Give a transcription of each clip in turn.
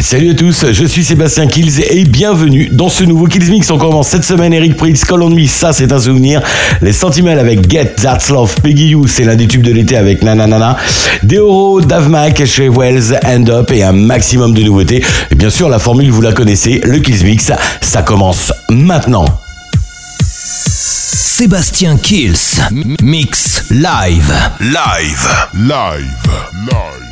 Salut à tous, je suis Sébastien Kills et bienvenue dans ce nouveau Kills Mix. On commence cette semaine Eric Pritz, Call on Me, ça c'est un souvenir. Les Sentinels avec Get That's Love, Peggy You, c'est l'un des tubes de l'été avec Nananana. Deoro, Dave Mac, chez Wells, End Up et un maximum de nouveautés. Et bien sûr, la formule vous la connaissez, le Kills Mix, ça commence maintenant. Sébastien Kills, Mix Live. Live. Live. Live.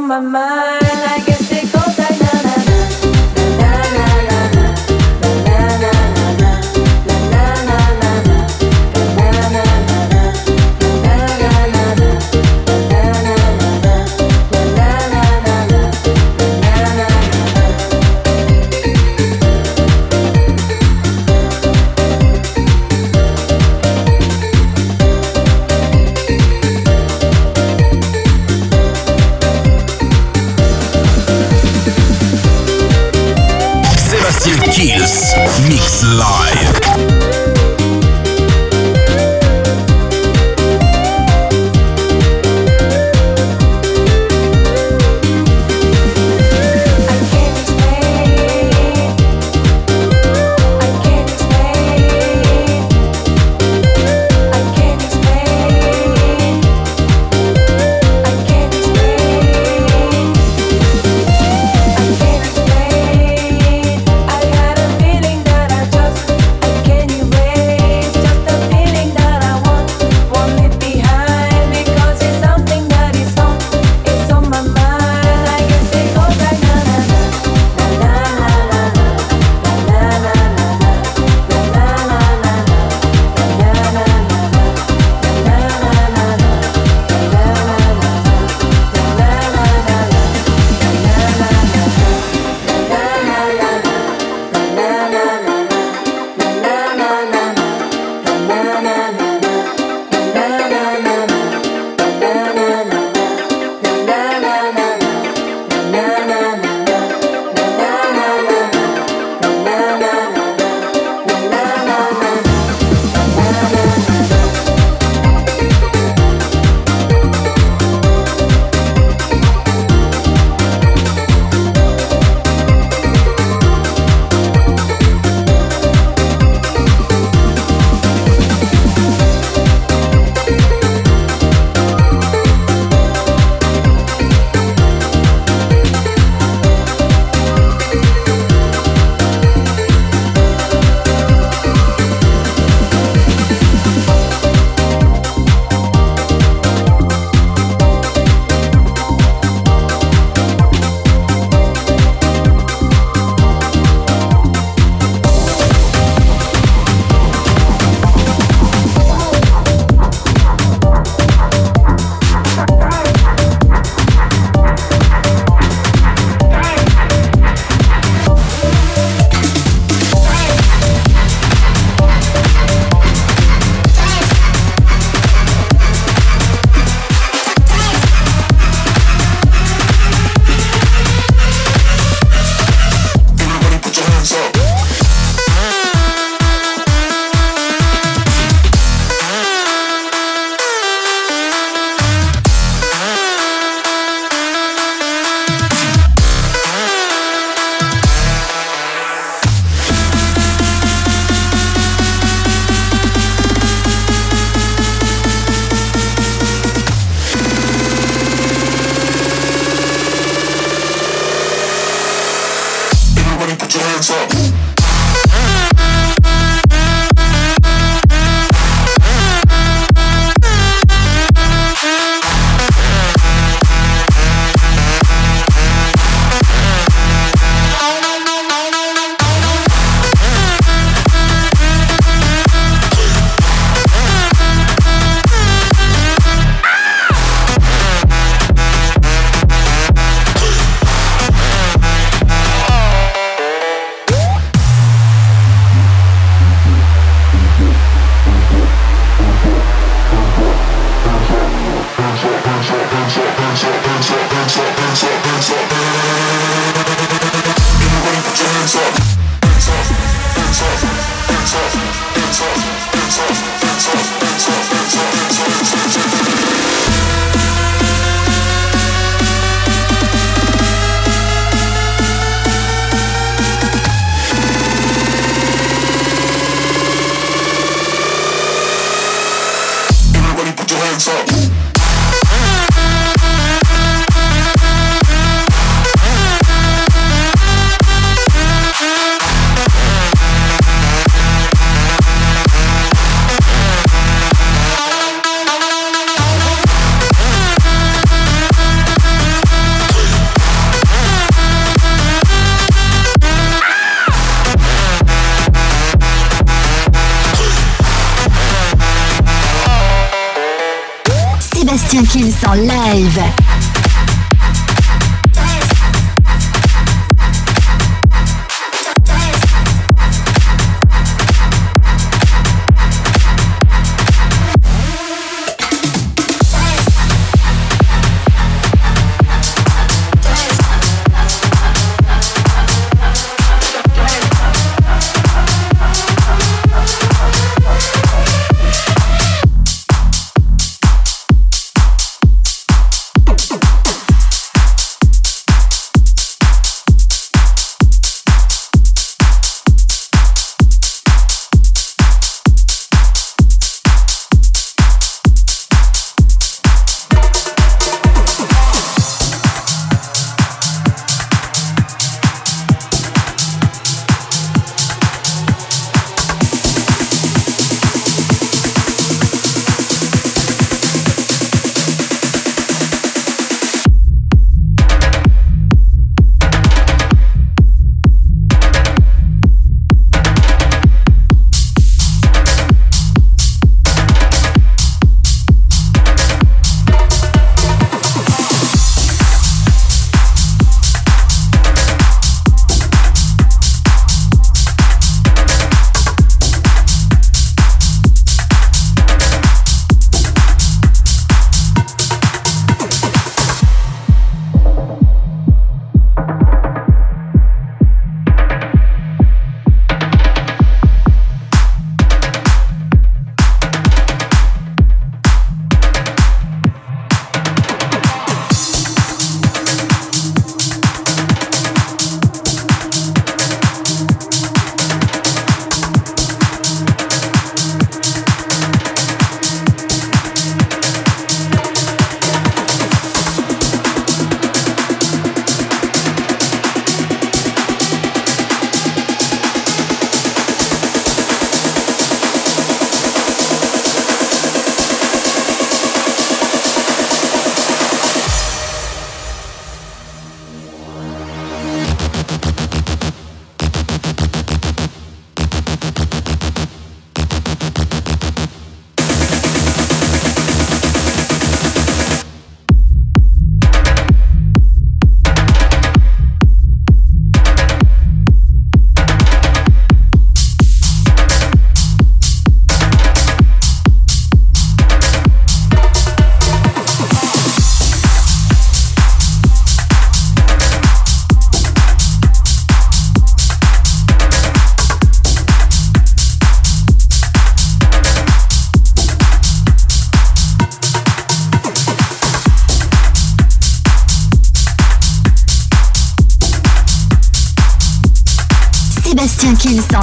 on my mind. I guess. hands up.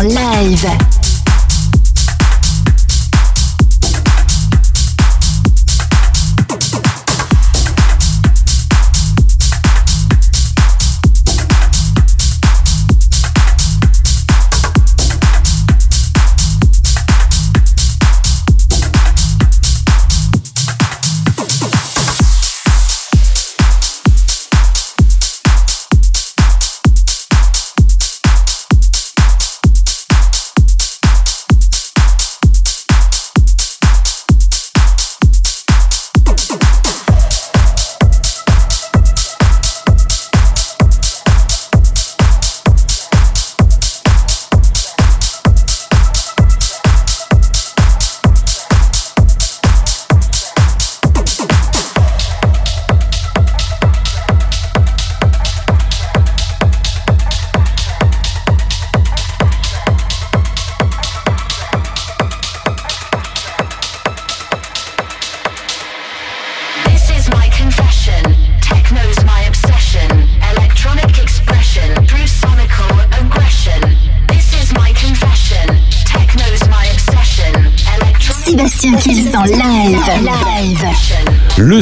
Live.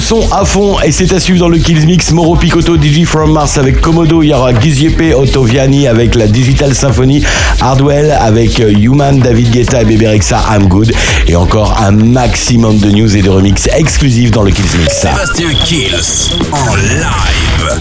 Son à fond. Et c'est à suivre dans le Kills Mix. Moro Picotto DJ from Mars avec Komodo, il y aura Giziepe Ottoviani avec la Digital Symphony, Hardwell avec euh, Human, David Guetta et Bebe Rexha, I'm Good. Et encore un maximum de news et de remix exclusifs dans le Kills Mix. En live.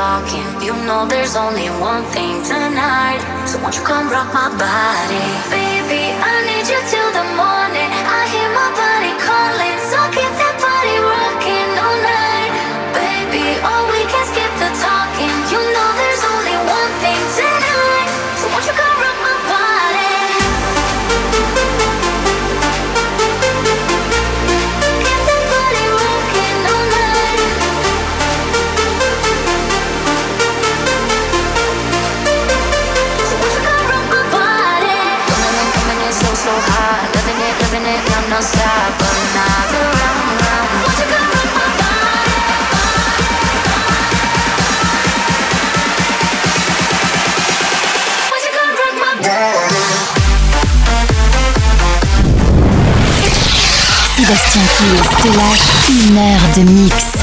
Talking. You know there's only one thing tonight. So won't you come rock my body? Baby, I need you till the morning. Sébastien Kills te lâche une heure de mix.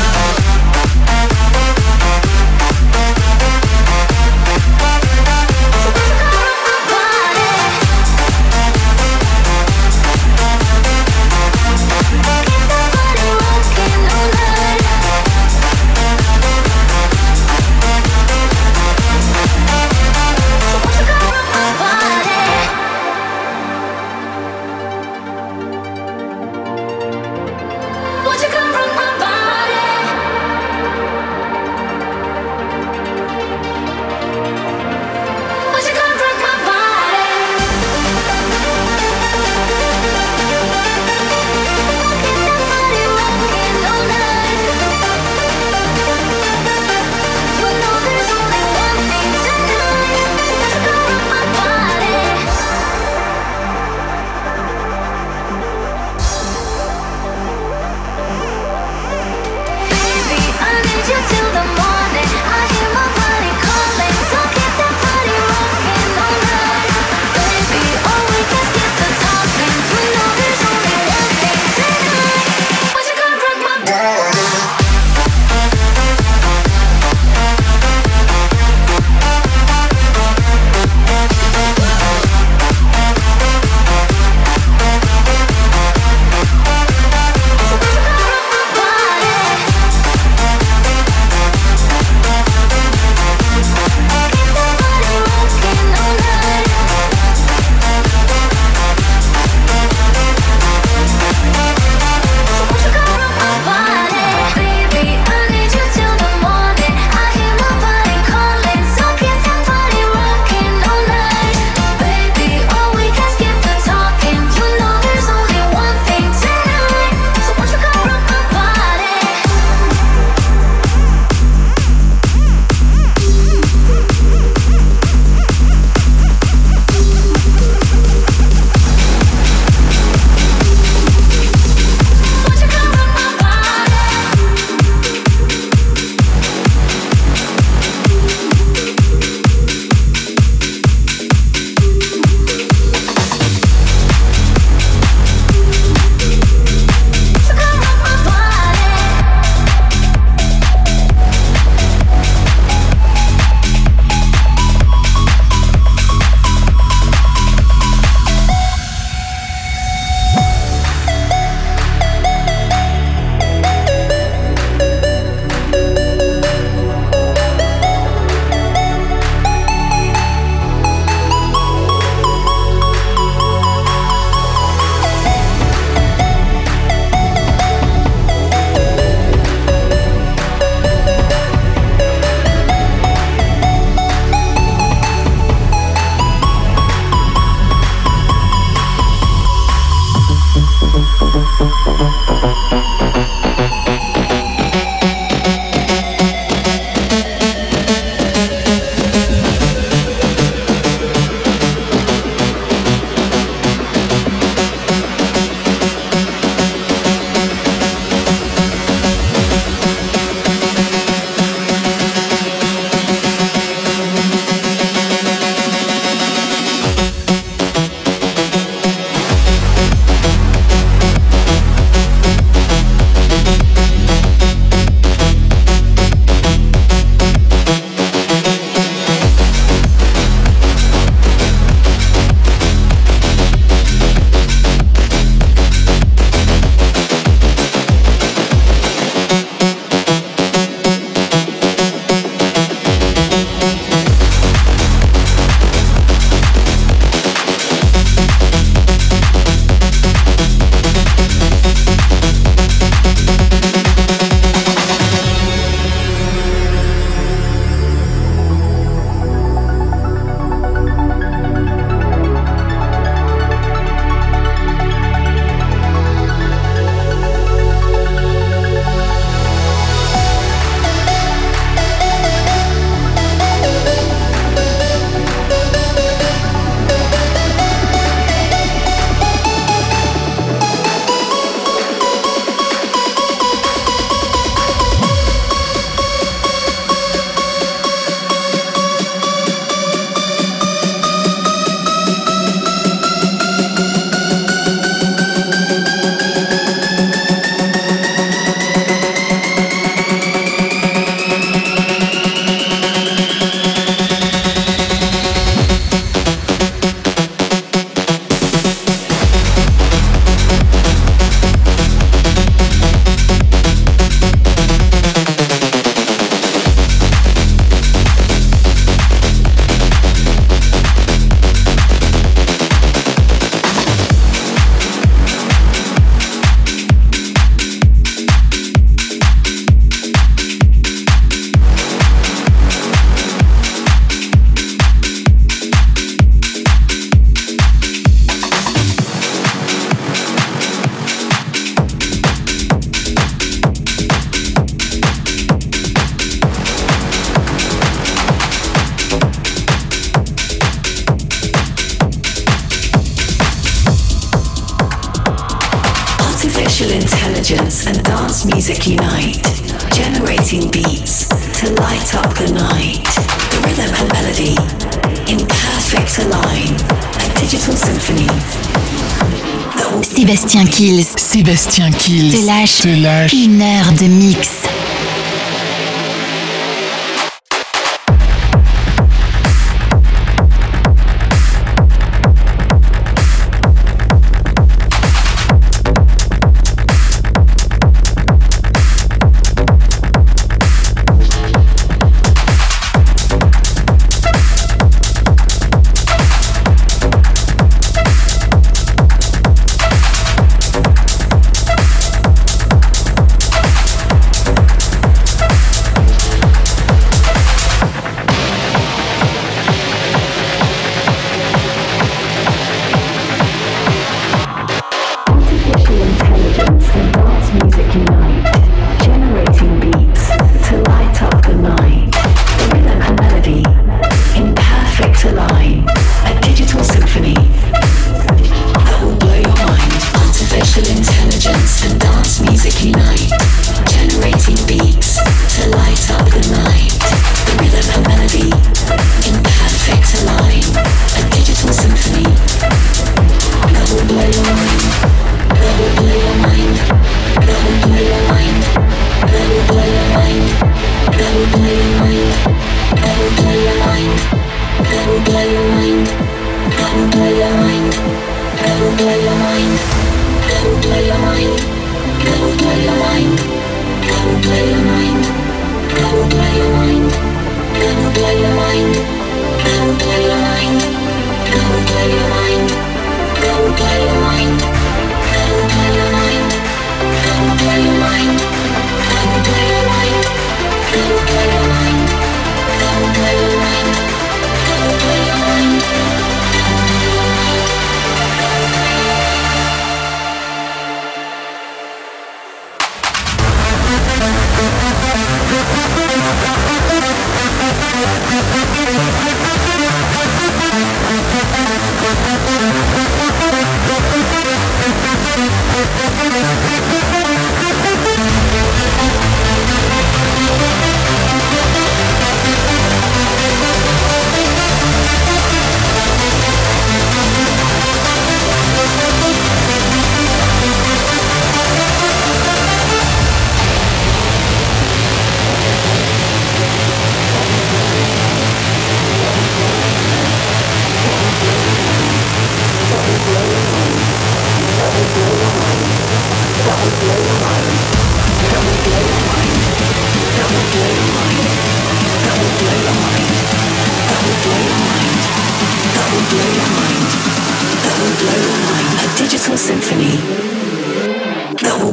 Sébastien Kills. Te lâche. Te lâche. Une heure de mix.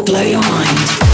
play your mind.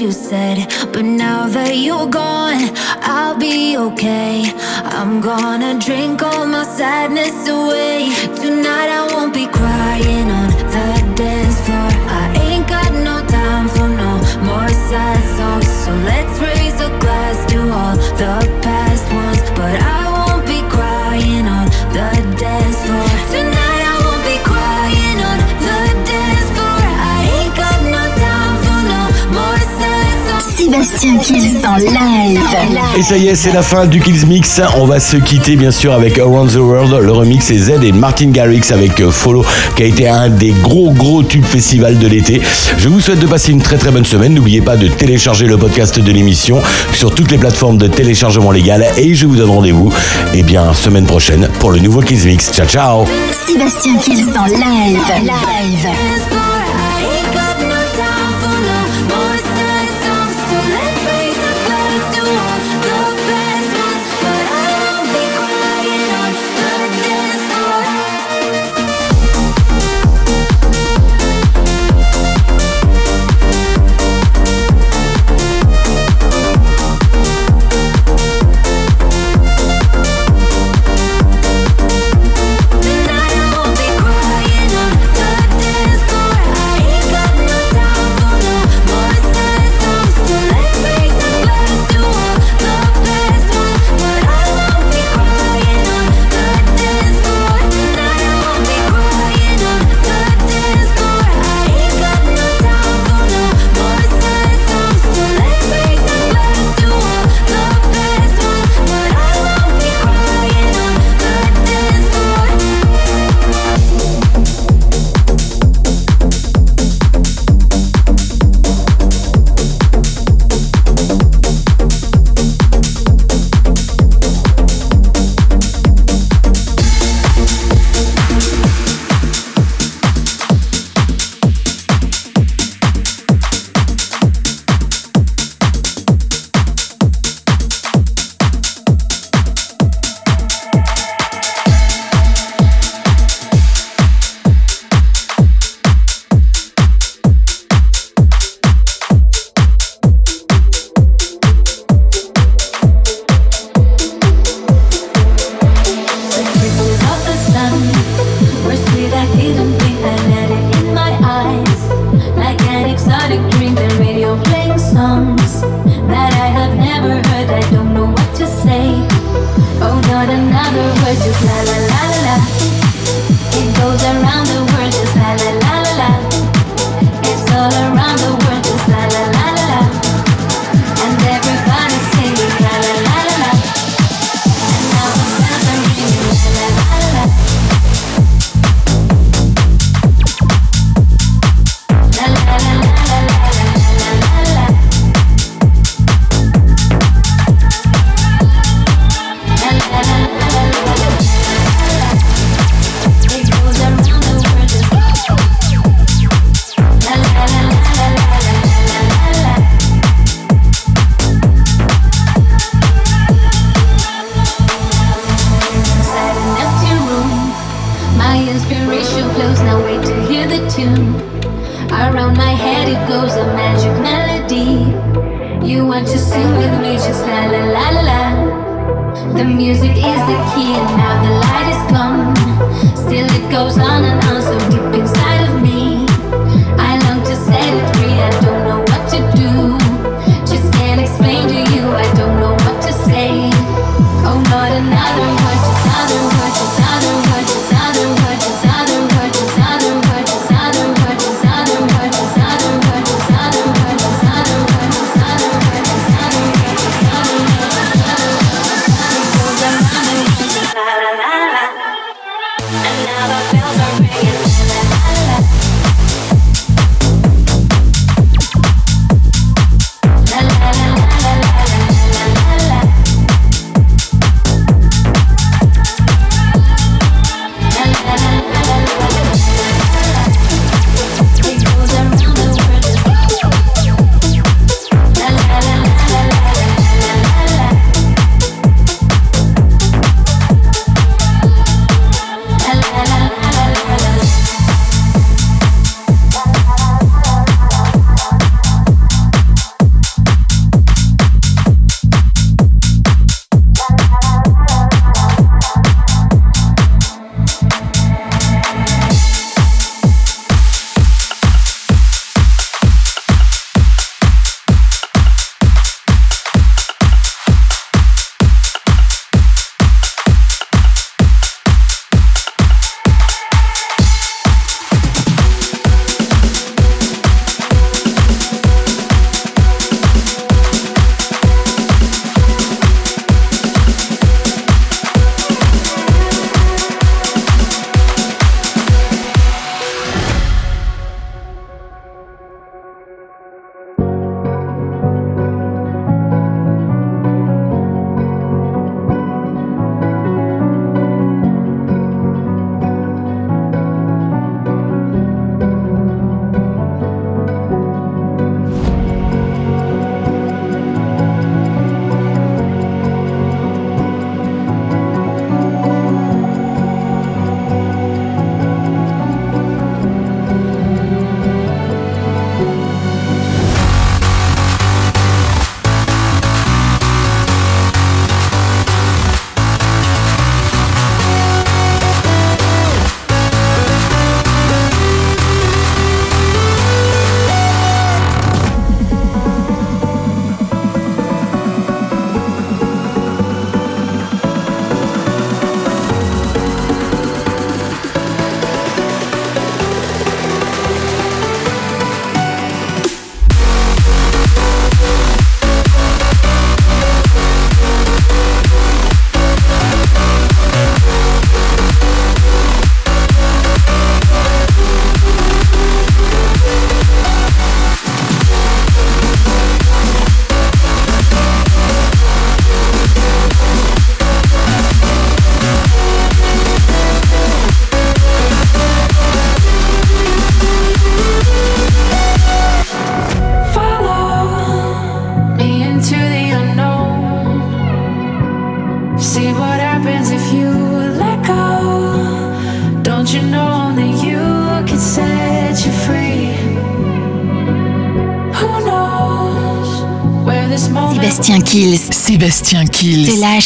you said. But now that you're gone, I'll be okay. I'm gonna drink all my sadness away. Tonight I won't be crying on the dance floor. I ain't got no time for no more sad songs. So let's raise a glass to all the Sébastien Kills en live. Et ça y est, c'est la fin du Kills Mix. On va se quitter bien sûr avec Around the World, le remix et Z et Martin Garrix avec euh, Follow, qui a été un des gros gros tubes festivals de l'été. Je vous souhaite de passer une très très bonne semaine. N'oubliez pas de télécharger le podcast de l'émission sur toutes les plateformes de téléchargement légal et je vous donne rendez-vous eh bien semaine prochaine pour le nouveau Kills Mix. Ciao ciao. Sébastien Kills en live.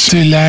Sütüler.